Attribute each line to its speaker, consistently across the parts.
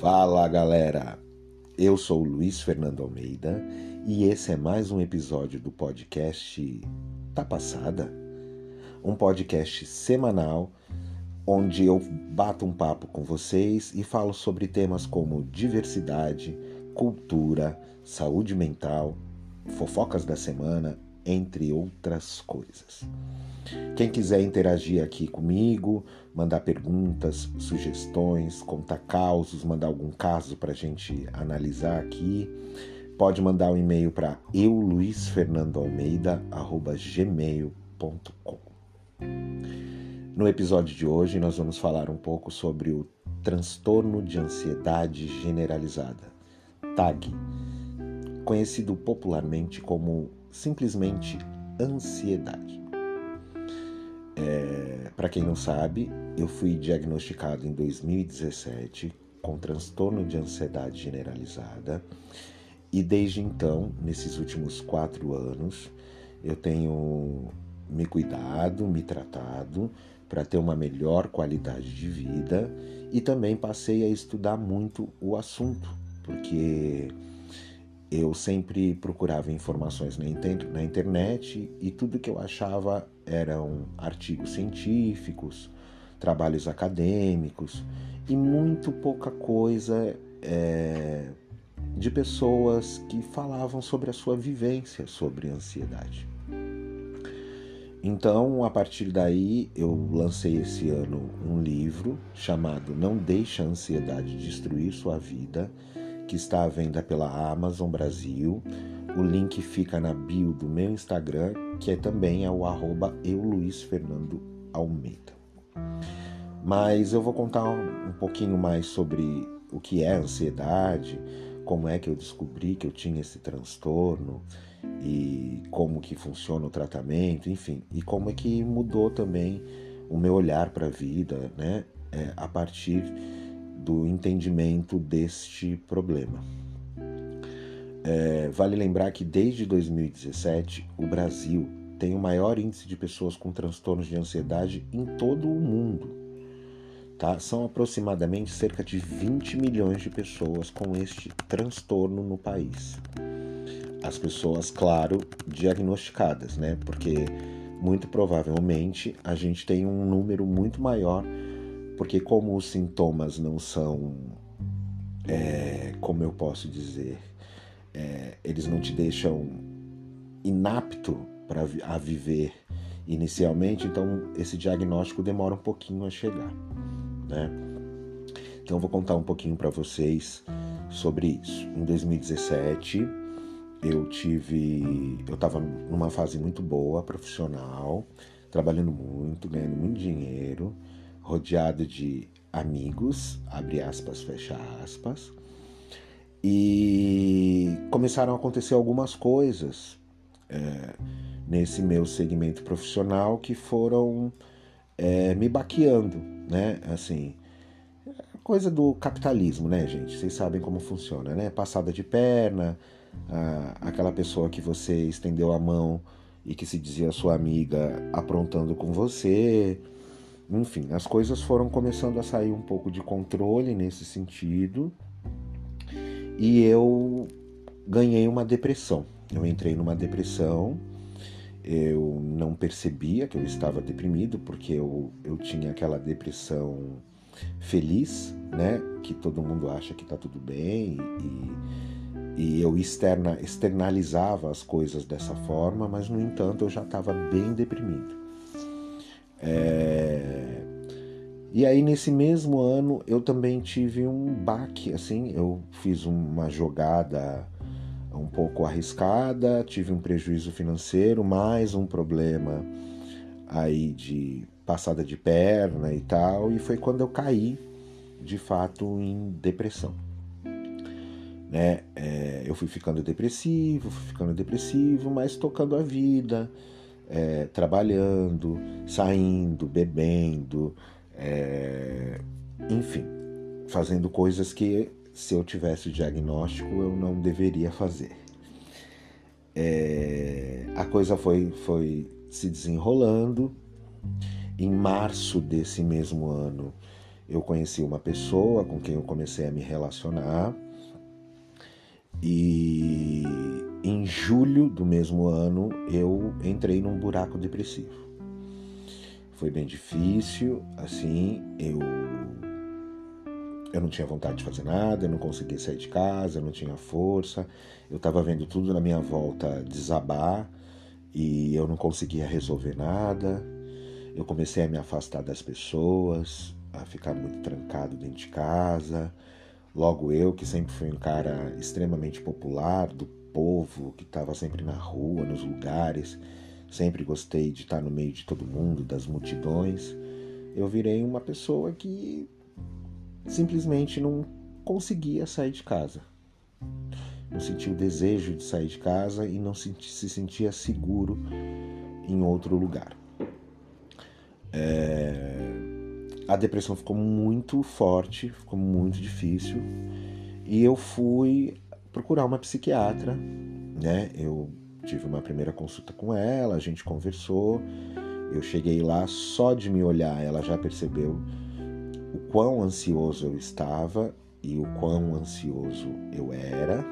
Speaker 1: Fala galera, eu sou Luiz Fernando Almeida e esse é mais um episódio do podcast Tá Passada? Um podcast semanal onde eu bato um papo com vocês e falo sobre temas como diversidade, cultura, saúde mental, fofocas da semana, entre outras coisas. Quem quiser interagir aqui comigo, mandar perguntas, sugestões, contar causos, mandar algum caso para a gente analisar aqui, pode mandar um e-mail para euluisfernandoalmeida.gmail.com No episódio de hoje nós vamos falar um pouco sobre o transtorno de ansiedade generalizada, TAG, conhecido popularmente como simplesmente ansiedade. É, Para quem não sabe, eu fui diagnosticado em 2017 com transtorno de ansiedade generalizada e desde então, nesses últimos quatro anos, eu tenho me cuidado, me tratado para ter uma melhor qualidade de vida e também passei a estudar muito o assunto, porque eu sempre procurava informações na, internet e tudo que eu achava eram artigos científicos, trabalhos acadêmicos e muito pouca coisa é, de pessoas que falavam sobre a sua vivência sobre ansiedade. Então, a partir daí, eu lancei esse ano um livro chamado Não Deixe a Ansiedade Destruir Sua Vida que está à venda pela Amazon Brasil. O link fica na bio do meu Instagram, que é também é o arroba. Mas eu vou contar um pouquinho mais sobre o que é ansiedade, como é que eu descobri que eu tinha esse transtorno e como que funciona o tratamento, enfim, e como é que mudou também o meu olhar para a vida, né, é, a partir do entendimento deste problema. É, vale lembrar que desde 2017 o Brasil tem o maior índice de pessoas com transtornos de ansiedade em todo o mundo. Tá? São aproximadamente cerca de 20 milhões de pessoas com este transtorno no país. As pessoas, claro, diagnosticadas, né? Porque muito provavelmente a gente tem um número muito maior porque como os sintomas não são, é, como eu posso dizer, é, eles não te deixam inapto para a viver inicialmente, então esse diagnóstico demora um pouquinho a chegar, né? Então eu vou contar um pouquinho para vocês sobre isso. Em 2017 eu tive, eu estava numa fase muito boa profissional, trabalhando muito, ganhando muito dinheiro rodeado de amigos, abre aspas, fecha aspas, e começaram a acontecer algumas coisas é, nesse meu segmento profissional que foram é, me baqueando, né? Assim, coisa do capitalismo, né, gente? Vocês sabem como funciona, né? Passada de perna, aquela pessoa que você estendeu a mão e que se dizia sua amiga aprontando com você, enfim, as coisas foram começando a sair um pouco de controle nesse sentido e eu ganhei uma depressão. Eu entrei numa depressão, eu não percebia que eu estava deprimido porque eu, eu tinha aquela depressão feliz, né? Que todo mundo acha que tá tudo bem e, e eu externa, externalizava as coisas dessa forma, mas no entanto eu já estava bem deprimido. É... E aí nesse mesmo ano eu também tive um baque, assim, eu fiz uma jogada um pouco arriscada, tive um prejuízo financeiro, mais um problema aí de passada de perna e tal, e foi quando eu caí de fato em depressão. Né? É, eu fui ficando depressivo, fui ficando depressivo, mas tocando a vida, é, trabalhando, saindo, bebendo, é, enfim, fazendo coisas que se eu tivesse diagnóstico eu não deveria fazer. É, a coisa foi, foi se desenrolando. Em março desse mesmo ano, eu conheci uma pessoa com quem eu comecei a me relacionar e em julho do mesmo ano eu entrei num buraco depressivo. Foi bem difícil, assim, eu eu não tinha vontade de fazer nada, eu não conseguia sair de casa, eu não tinha força, eu estava vendo tudo na minha volta desabar e eu não conseguia resolver nada. Eu comecei a me afastar das pessoas, a ficar muito trancado dentro de casa. Logo eu, que sempre fui um cara extremamente popular, do povo, que estava sempre na rua, nos lugares, sempre gostei de estar no meio de todo mundo, das multidões, eu virei uma pessoa que simplesmente não conseguia sair de casa. Não sentia o desejo de sair de casa e não se sentia seguro em outro lugar. É... A depressão ficou muito forte, ficou muito difícil e eu fui procurar uma psiquiatra, né? Eu tive uma primeira consulta com ela, a gente conversou. Eu cheguei lá só de me olhar, ela já percebeu o quão ansioso eu estava e o quão ansioso eu era.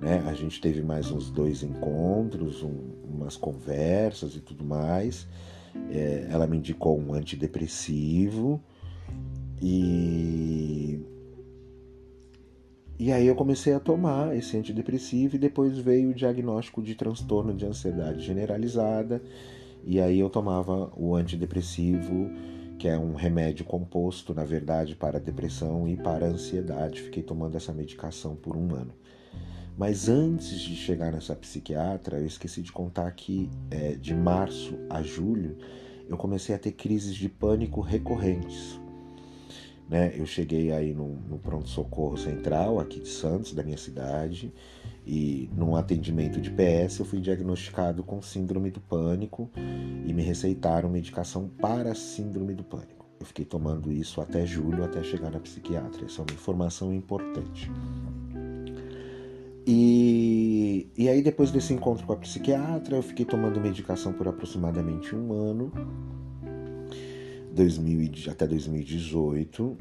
Speaker 1: Né? A gente teve mais uns dois encontros, um, umas conversas e tudo mais. É, ela me indicou um antidepressivo e e aí eu comecei a tomar esse antidepressivo e depois veio o diagnóstico de transtorno de ansiedade generalizada. E aí eu tomava o antidepressivo que é um remédio composto, na verdade, para depressão e para ansiedade. Fiquei tomando essa medicação por um ano. Mas antes de chegar nessa psiquiatra, eu esqueci de contar que é, de março a julho eu comecei a ter crises de pânico recorrentes. Né? Eu cheguei aí no, no pronto-socorro central aqui de Santos, da minha cidade, e num atendimento de PS eu fui diagnosticado com síndrome do pânico e me receitaram medicação para síndrome do pânico. Eu fiquei tomando isso até julho, até chegar na psiquiatra. Essa é uma informação importante. E, e aí, depois desse encontro com a psiquiatra, eu fiquei tomando medicação por aproximadamente um ano, 2000, até 2018,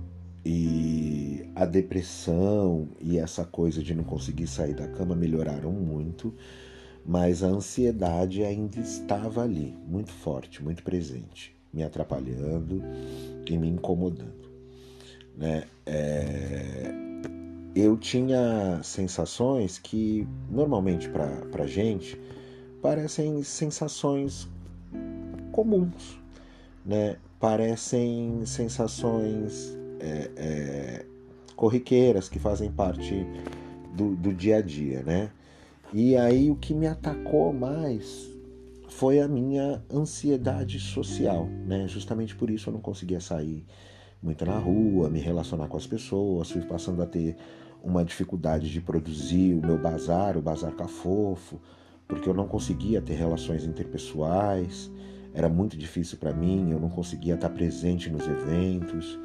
Speaker 1: e a depressão e essa coisa de não conseguir sair da cama melhoraram muito, mas a ansiedade ainda estava ali, muito forte, muito presente, me atrapalhando e me incomodando. Né? É... Eu tinha sensações que normalmente para gente parecem sensações comuns, né? Parecem sensações é, é, corriqueiras que fazem parte do, do dia a dia, né? E aí o que me atacou mais foi a minha ansiedade social, né? Justamente por isso eu não conseguia sair muito na rua, me relacionar com as pessoas, fui passando a ter uma dificuldade de produzir o meu bazar, o bazar cafofo, porque eu não conseguia ter relações interpessoais, era muito difícil para mim, eu não conseguia estar presente nos eventos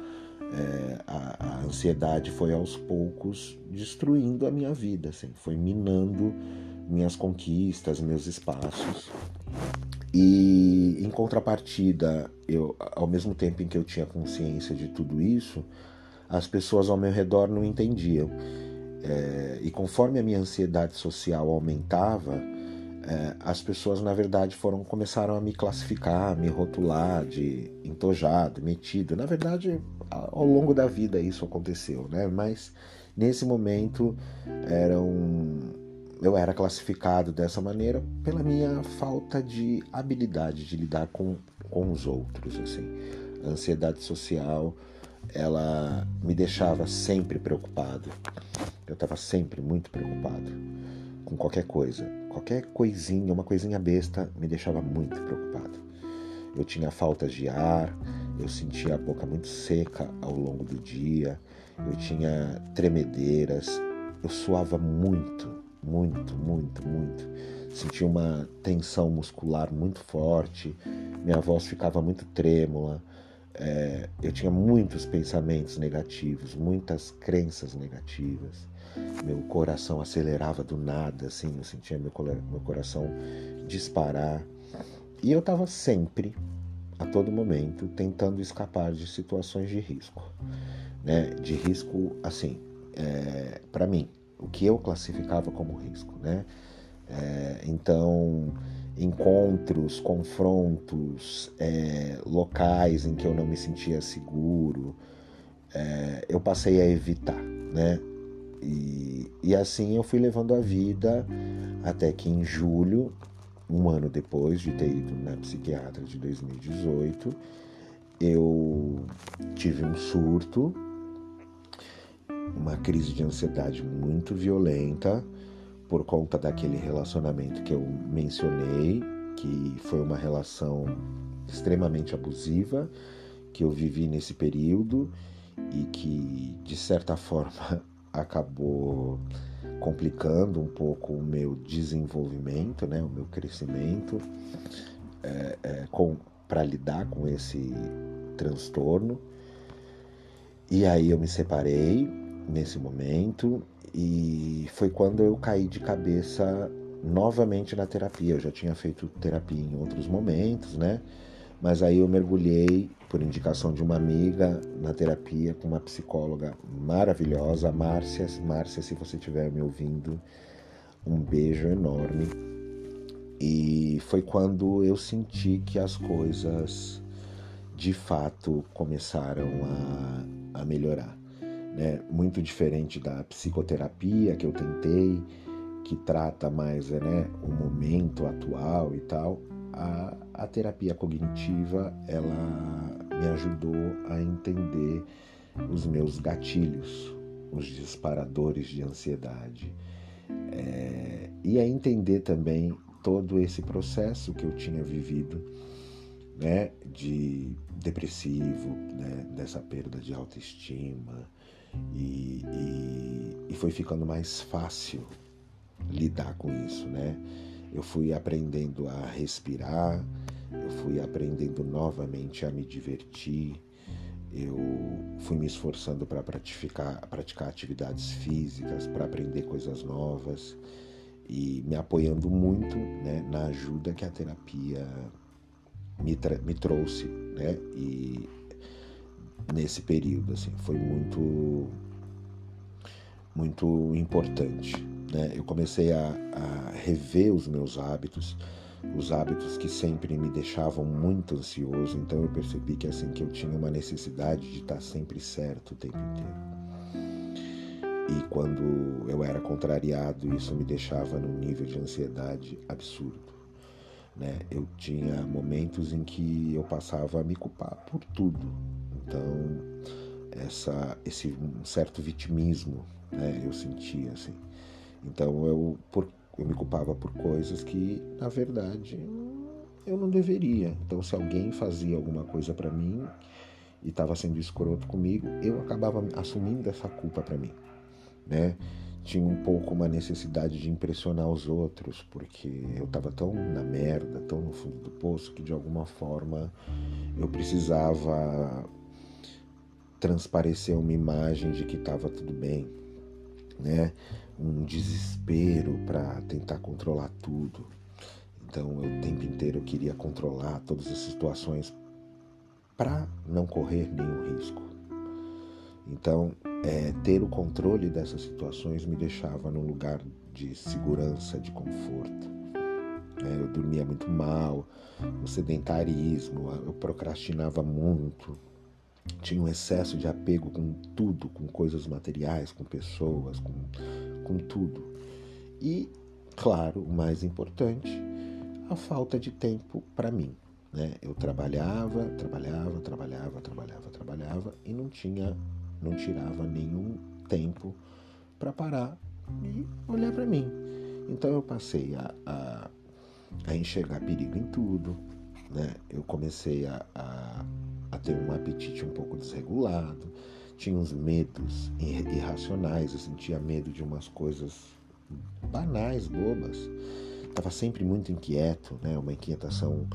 Speaker 1: é, a, a, ansiedade foi aos poucos destruindo a minha vida, assim, foi minando minhas conquistas, meus espaços. E em contrapartida, eu, ao mesmo tempo em que eu tinha consciência de tudo isso, as pessoas ao meu redor não entendiam. É, e conforme a minha ansiedade social aumentava, é, as pessoas na verdade foram começaram a me classificar, me rotular de entojado, metido. Na verdade, ao longo da vida isso aconteceu, né? Mas nesse momento era um, eu era classificado dessa maneira pela minha falta de habilidade de lidar com, com os outros, assim. A ansiedade social, ela me deixava sempre preocupado. Eu estava sempre muito preocupado com qualquer coisa. Qualquer coisinha, uma coisinha besta, me deixava muito preocupado. Eu tinha falta de ar, eu sentia a boca muito seca ao longo do dia, eu tinha tremedeiras, eu suava muito, muito, muito, muito. Sentia uma tensão muscular muito forte, minha voz ficava muito trêmula, é, eu tinha muitos pensamentos negativos, muitas crenças negativas meu coração acelerava do nada, assim, eu sentia meu, meu coração disparar. E eu estava sempre a todo momento tentando escapar de situações de risco, né? De risco, assim, é, para mim, o que eu classificava como risco, né? É, então, encontros, confrontos, é, locais em que eu não me sentia seguro, é, eu passei a evitar, né? E, e assim eu fui levando a vida até que em julho, um ano depois de ter ido na psiquiatra de 2018, eu tive um surto, uma crise de ansiedade muito violenta por conta daquele relacionamento que eu mencionei, que foi uma relação extremamente abusiva que eu vivi nesse período e que de certa forma acabou complicando um pouco o meu desenvolvimento, né, o meu crescimento é, é, para lidar com esse transtorno. E aí eu me separei nesse momento e foi quando eu caí de cabeça novamente na terapia. Eu já tinha feito terapia em outros momentos, né? Mas aí eu mergulhei, por indicação de uma amiga, na terapia com uma psicóloga maravilhosa, Márcia. Márcia, se você estiver me ouvindo, um beijo enorme. E foi quando eu senti que as coisas de fato começaram a, a melhorar. Né? Muito diferente da psicoterapia que eu tentei, que trata mais né, o momento atual e tal a, a terapia cognitiva ela me ajudou a entender os meus gatilhos, os disparadores de ansiedade é, e a entender também todo esse processo que eu tinha vivido, né, de depressivo, né, dessa perda de autoestima e, e, e foi ficando mais fácil lidar com isso, né? eu fui aprendendo a respirar, eu fui aprendendo novamente a me divertir, eu fui me esforçando para praticar, praticar atividades físicas, para aprender coisas novas e me apoiando muito né, na ajuda que a terapia me, me trouxe, né? E nesse período assim foi muito muito importante né? Eu comecei a, a rever os meus hábitos, os hábitos que sempre me deixavam muito ansioso. Então eu percebi que assim que eu tinha uma necessidade de estar sempre certo o tempo inteiro. E quando eu era contrariado, isso me deixava num nível de ansiedade absurdo. Né? Eu tinha momentos em que eu passava a me culpar por tudo. Então, essa, esse um certo vitimismo né? eu sentia assim. Então eu, por, eu me culpava por coisas que, na verdade, eu não deveria. Então, se alguém fazia alguma coisa para mim e estava sendo escroto comigo, eu acabava assumindo essa culpa para mim, né? Tinha um pouco uma necessidade de impressionar os outros, porque eu estava tão na merda, tão no fundo do poço, que de alguma forma eu precisava transparecer uma imagem de que estava tudo bem, né? um desespero para tentar controlar tudo. Então, eu, o tempo inteiro eu queria controlar todas as situações para não correr nenhum risco. Então, é, ter o controle dessas situações me deixava num lugar de segurança, de conforto. É, eu dormia muito mal, o sedentarismo, eu procrastinava muito, tinha um excesso de apego com tudo, com coisas materiais, com pessoas, com com tudo. E, claro, o mais importante, a falta de tempo para mim. Né? Eu trabalhava, trabalhava, trabalhava, trabalhava, trabalhava e não tinha, não tirava nenhum tempo para parar e olhar para mim. Então eu passei a, a, a, enxergar perigo em tudo, né? Eu comecei a, a, a ter um apetite um pouco desregulado, tinha uns medos irracionais, eu sentia medo de umas coisas banais, bobas. Estava sempre muito inquieto, né? uma inquietação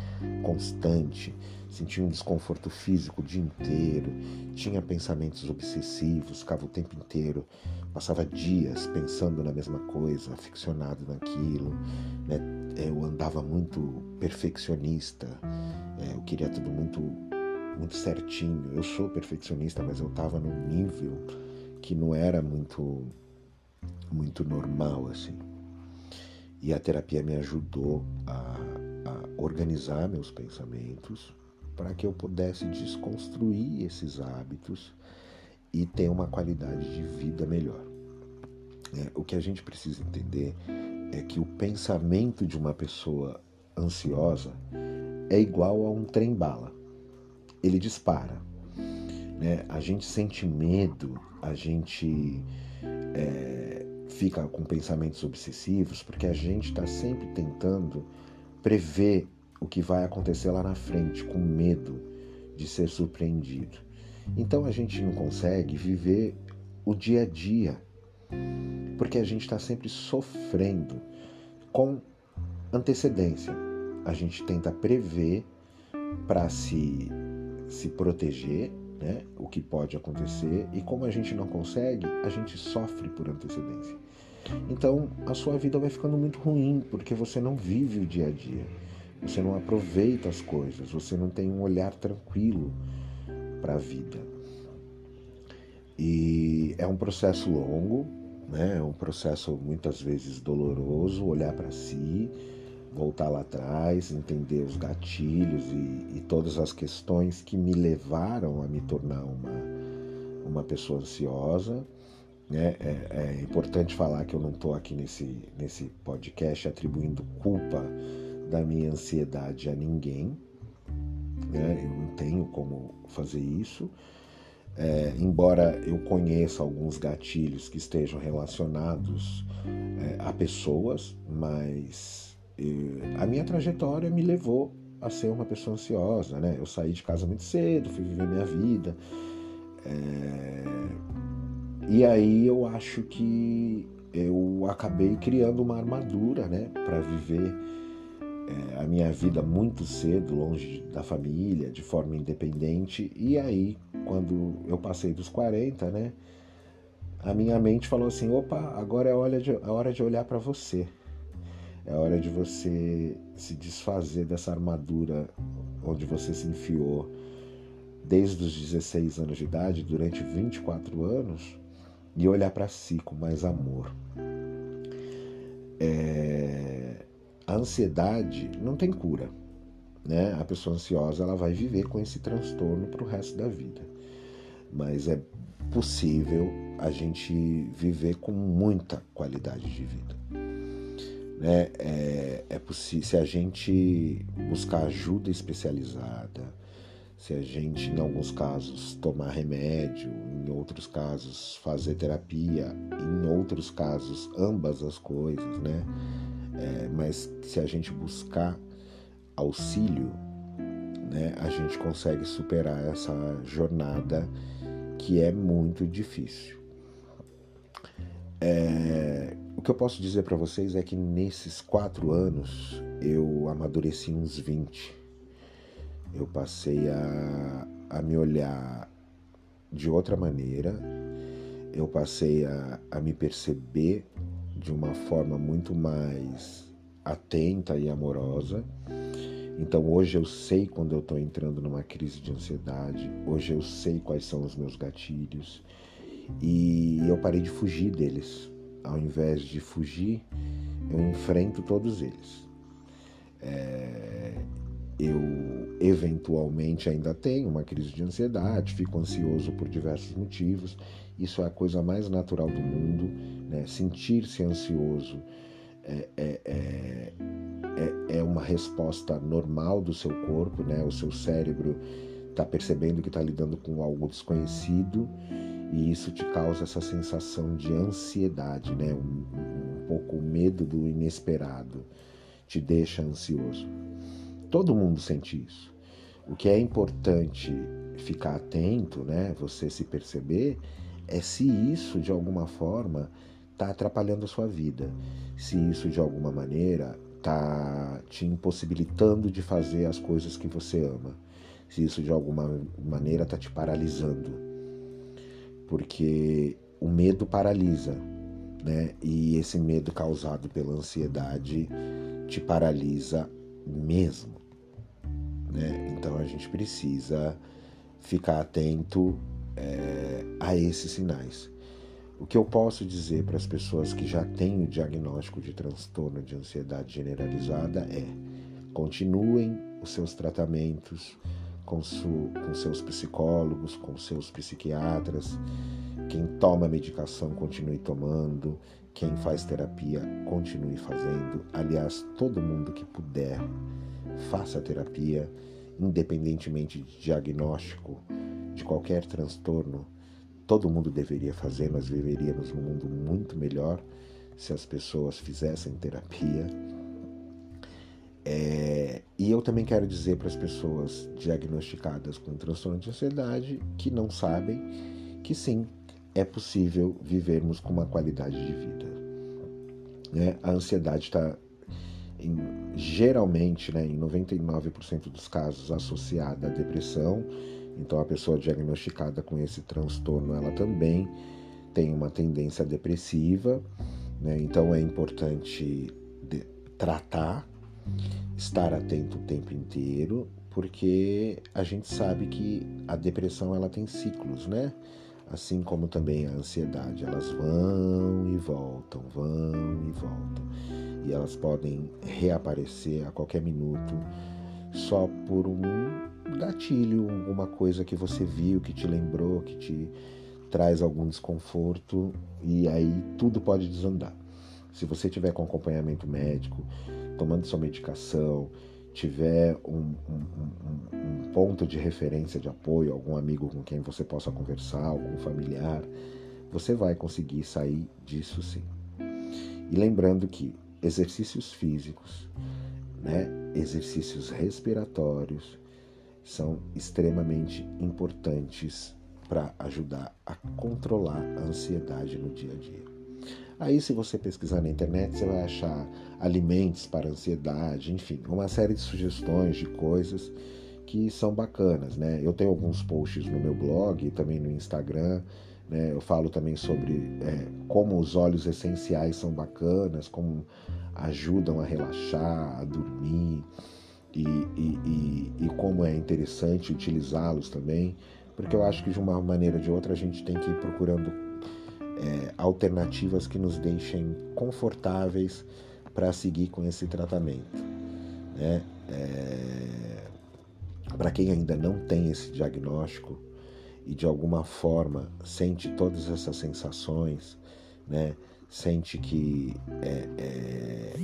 Speaker 1: constante, sentia um desconforto físico o dia inteiro, tinha pensamentos obsessivos, ficava o tempo inteiro, passava dias pensando na mesma coisa, aficionado naquilo. Né? eu andava muito perfeccionista, é, eu queria tudo muito, muito certinho. Eu sou perfeccionista, mas eu estava num nível que não era muito, muito normal assim. E a terapia me ajudou a, a organizar meus pensamentos para que eu pudesse desconstruir esses hábitos e ter uma qualidade de vida melhor. É, o que a gente precisa entender é que o pensamento de uma pessoa ansiosa é igual a um trem-bala. Ele dispara. Né? A gente sente medo, a gente é, fica com pensamentos obsessivos porque a gente está sempre tentando prever o que vai acontecer lá na frente, com medo de ser surpreendido. Então a gente não consegue viver o dia a dia, porque a gente está sempre sofrendo com antecedência. A gente tenta prever para se, se proteger, né, o que pode acontecer, e como a gente não consegue, a gente sofre por antecedência. Então a sua vida vai ficando muito ruim, porque você não vive o dia a dia, você não aproveita as coisas, você não tem um olhar tranquilo para a vida. E é um processo longo, né? é um processo muitas vezes doloroso, olhar para si, voltar lá atrás, entender os gatilhos e, e, todas as questões que me levaram a me tornar uma, uma pessoa ansiosa. Né? É, é importante falar que eu não estou aqui nesse, nesse podcast atribuindo culpa da minha ansiedade a ninguém, né? eu não tenho como fazer isso. É, embora eu conheça alguns gatilhos que estejam relacionados é, a pessoas, mas a minha trajetória me levou a ser uma pessoa ansiosa, né? Eu saí de casa muito cedo, fui viver minha vida. É, e aí eu acho que eu acabei criando uma armadura, né, para viver é, a minha vida muito cedo, longe da família, de forma independente. E aí, quando eu passei dos 40, né, a minha mente falou assim: opa, agora é hora de, é hora de olhar para você. É hora de você se desfazer dessa armadura onde você se enfiou desde os 16 anos de idade, durante 24 anos, e olhar para si com mais amor. É, a ansiedade não tem cura. Né? A pessoa ansiosa ela vai viver com esse transtorno para o resto da vida. Mas é possível a gente viver com muita qualidade de vida. Né? É, é possível se a gente buscar ajuda especializada, se a gente, em alguns casos, tomar remédio, em outros casos, fazer terapia, em outros casos, ambas as coisas, né? É, mas se a gente buscar auxílio, né, a gente consegue superar essa jornada que é muito difícil. É, o que eu posso dizer para vocês é que nesses quatro anos eu amadureci uns 20. Eu passei a, a me olhar de outra maneira, eu passei a, a me perceber de uma forma muito mais atenta e amorosa. Então hoje eu sei quando eu estou entrando numa crise de ansiedade, hoje eu sei quais são os meus gatilhos e eu parei de fugir deles. Ao invés de fugir, eu enfrento todos eles. É, eu eventualmente ainda tenho uma crise de ansiedade, fico ansioso por diversos motivos, isso é a coisa mais natural do mundo, né? sentir-se ansioso é, é, é, é, uma resposta normal do seu corpo, né? o seu cérebro está percebendo que está lidando com algo desconhecido e isso te causa essa sensação de ansiedade, né? um, um pouco medo do inesperado, te deixa ansioso. Todo mundo sente isso. O que é importante ficar atento, né? Você se perceber é se isso de alguma forma está atrapalhando a sua vida, se isso de alguma maneira está te impossibilitando de fazer as coisas que você ama, se isso de alguma maneira está te paralisando, porque o medo paralisa, né? E esse medo causado pela ansiedade te paralisa mesmo. Né? Então a gente precisa ficar atento é, a esses sinais. O que eu posso dizer para as pessoas que já têm o diagnóstico de transtorno de ansiedade generalizada é: continuem os seus tratamentos com, su, com seus psicólogos, com seus psiquiatras. Quem toma medicação, continue tomando. Quem faz terapia, continue fazendo. Aliás, todo mundo que puder, faça terapia, independentemente de diagnóstico de qualquer transtorno todo mundo deveria fazer, nós viveríamos num mundo muito melhor se as pessoas fizessem terapia. É, e eu também quero dizer para as pessoas diagnosticadas com transtorno de ansiedade que não sabem que sim, é possível vivermos com uma qualidade de vida. Né? A ansiedade está geralmente, né, em 99% dos casos, associada à depressão então, a pessoa diagnosticada com esse transtorno, ela também tem uma tendência depressiva, né? Então, é importante tratar, estar atento o tempo inteiro, porque a gente sabe que a depressão ela tem ciclos, né? Assim como também a ansiedade, elas vão e voltam, vão e voltam. E elas podem reaparecer a qualquer minuto só por um gatilho, alguma coisa que você viu, que te lembrou, que te traz algum desconforto e aí tudo pode desandar. Se você tiver com acompanhamento médico, tomando sua medicação, tiver um, um, um, um, ponto de referência de apoio, algum amigo com quem você possa conversar, algum familiar, você vai conseguir sair disso sim. E lembrando que exercícios físicos, né, exercícios respiratórios, são extremamente importantes para ajudar a controlar a ansiedade no dia a dia. Aí, se você pesquisar na internet, você vai achar alimentos para ansiedade, enfim, uma série de sugestões de coisas que são bacanas, né? Eu tenho alguns posts no meu blog e também no Instagram, né? Eu falo também sobre é, como os óleos essenciais são bacanas, como ajudam a relaxar, a dormir e, e, e, e como é interessante utilizá-los também, porque eu acho que de uma maneira ou de outra a gente tem que ir procurando é, alternativas que nos deixem confortáveis para seguir com esse tratamento. Né? É, para quem ainda não tem esse diagnóstico e de alguma forma sente todas essas sensações, né? sente que está é, é,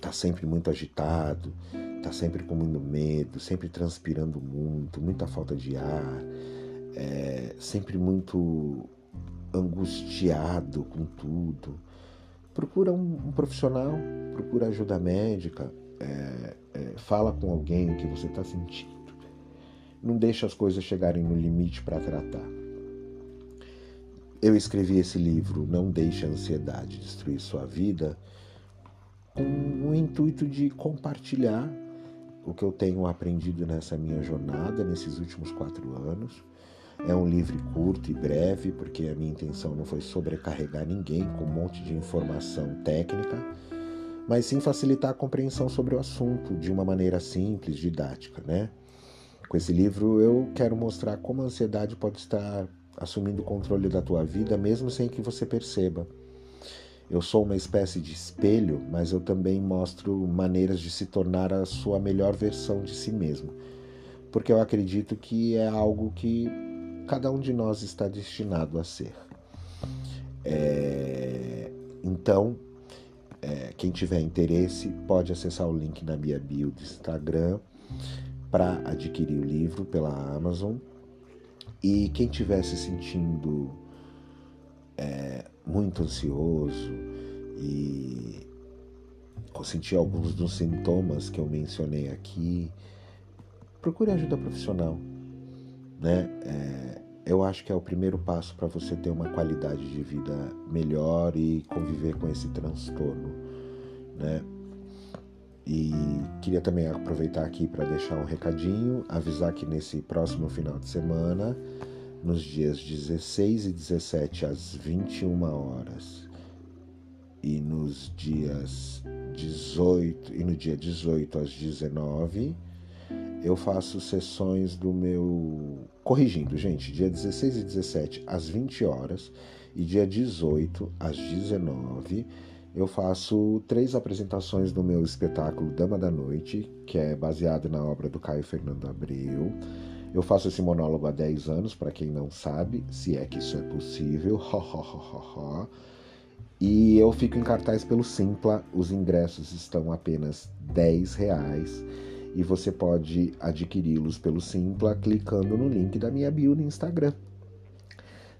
Speaker 1: tá sempre muito agitado, está sempre com muito medo, sempre transpirando muito, muita falta de ar, é, sempre muito angustiado com tudo. Procura um, um profissional, procura ajuda médica, é, é, fala com alguém que você está sentindo. Não deixa as coisas chegarem no limite para tratar. Eu escrevi esse livro, Não Deixe a Ansiedade Destruir Sua Vida, com o intuito de compartilhar o que eu tenho aprendido nessa minha jornada, nesses últimos quatro anos. É um livro curto e breve, porque a minha intenção não foi sobrecarregar ninguém com um monte de informação técnica, mas sim facilitar a compreensão sobre o assunto de uma maneira simples, didática, né? Com esse livro eu quero mostrar como a ansiedade pode estar assumindo o controle da tua vida mesmo sem que você perceba. Eu sou uma espécie de espelho, mas eu também mostro maneiras de se tornar a sua melhor versão de si mesmo. Porque eu acredito que é algo que cada um de nós está destinado a ser. É... Então, é... quem tiver interesse pode acessar o link na minha bio do Instagram para adquirir o livro pela Amazon. E quem estiver se sentindo é, muito ansioso e sentir alguns dos sintomas que eu mencionei aqui, procure ajuda profissional. Né? É, eu acho que é o primeiro passo para você ter uma qualidade de vida melhor e conviver com esse transtorno. Né? E queria também aproveitar aqui para deixar um recadinho, avisar que nesse próximo final de semana nos dias 16 e 17 às 21 horas e nos dias 18 e no dia 18 às 19 eu faço sessões do meu. Corrigindo, gente, dia 16 e 17 às 20 horas e dia 18 às 19 eu faço três apresentações do meu espetáculo Dama da Noite, que é baseado na obra do Caio Fernando Abreu. Eu faço esse monólogo há 10 anos, para quem não sabe, se é que isso é possível. e eu fico em cartaz pelo Simpla. Os ingressos estão apenas 10 reais e você pode adquiri-los pelo Simpla clicando no link da minha bio no Instagram.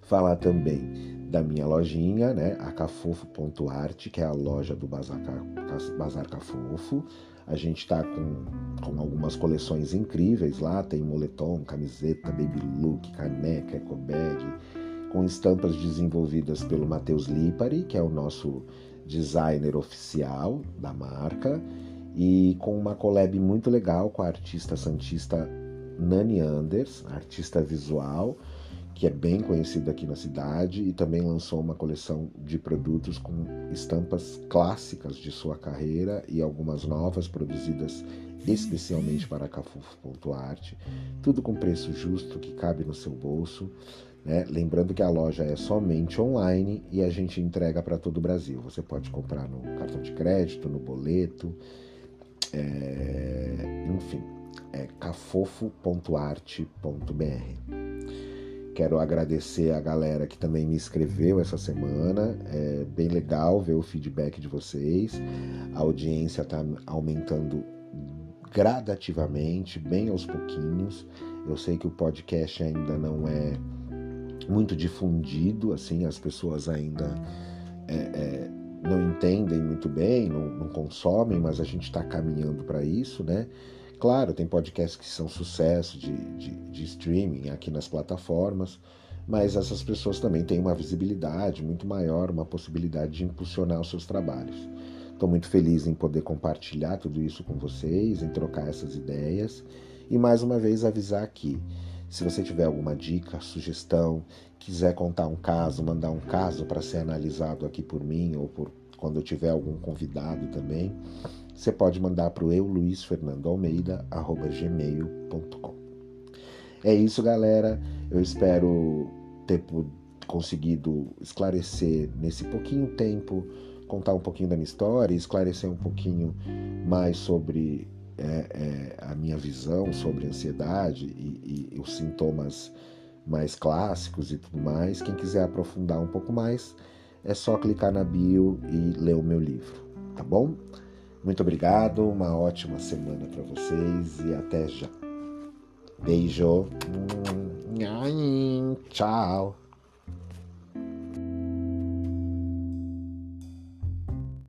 Speaker 1: Falar também da minha lojinha, né, acafofo.art, que é a loja do Bazar, Bazar Cafofo. A gente está com, com algumas coleções incríveis lá, tem moletom, camiseta, baby look, caneca, eco bag, com estampas desenvolvidas pelo Matheus Lipari, que é o nosso designer oficial da marca e com uma collab muito legal com a artista santista Nani Anders, artista visual, que é bem conhecida aqui na cidade e também lançou uma coleção de produtos com estampas clássicas de sua carreira e algumas novas produzidas especialmente para Cafufo.art, tudo com preço justo que cabe no seu bolso. Né? Lembrando que a loja é somente online e a gente entrega para todo o Brasil. Você pode comprar no cartão de crédito, no boleto, é, enfim, é cafofo.arte.br. Quero agradecer a galera que também me escreveu essa semana. É bem legal ver o feedback de vocês. A audiência está aumentando gradativamente, bem aos pouquinhos. Eu sei que o podcast ainda não é muito difundido, assim, as pessoas ainda é, é, não entendem muito bem, não, não consomem, mas a gente está caminhando para isso, né? Claro, tem podcasts que são sucesso de, de, de, streaming aqui nas plataformas, mas essas pessoas também têm uma visibilidade muito maior, uma possibilidade de impulsionar os seus trabalhos. Estou muito feliz em poder compartilhar tudo isso com vocês, em trocar essas ideias e mais uma vez avisar aqui. Se você tiver alguma dica, sugestão, quiser contar um caso, mandar um caso para ser analisado aqui por mim ou por quando eu tiver algum convidado também, você pode mandar para o eu Luiz Fernando Almeida gmail.com. É isso, galera. Eu espero ter conseguido esclarecer nesse pouquinho tempo, contar um pouquinho da minha história, esclarecer um pouquinho mais sobre é, é, a minha visão sobre ansiedade e, e, os sintomas mais clássicos e tudo mais. Quem quiser aprofundar um pouco mais, é só clicar na bio e ler o meu livro, tá bom? Muito obrigado, uma ótima semana para vocês e até já. Beijo. Tchau.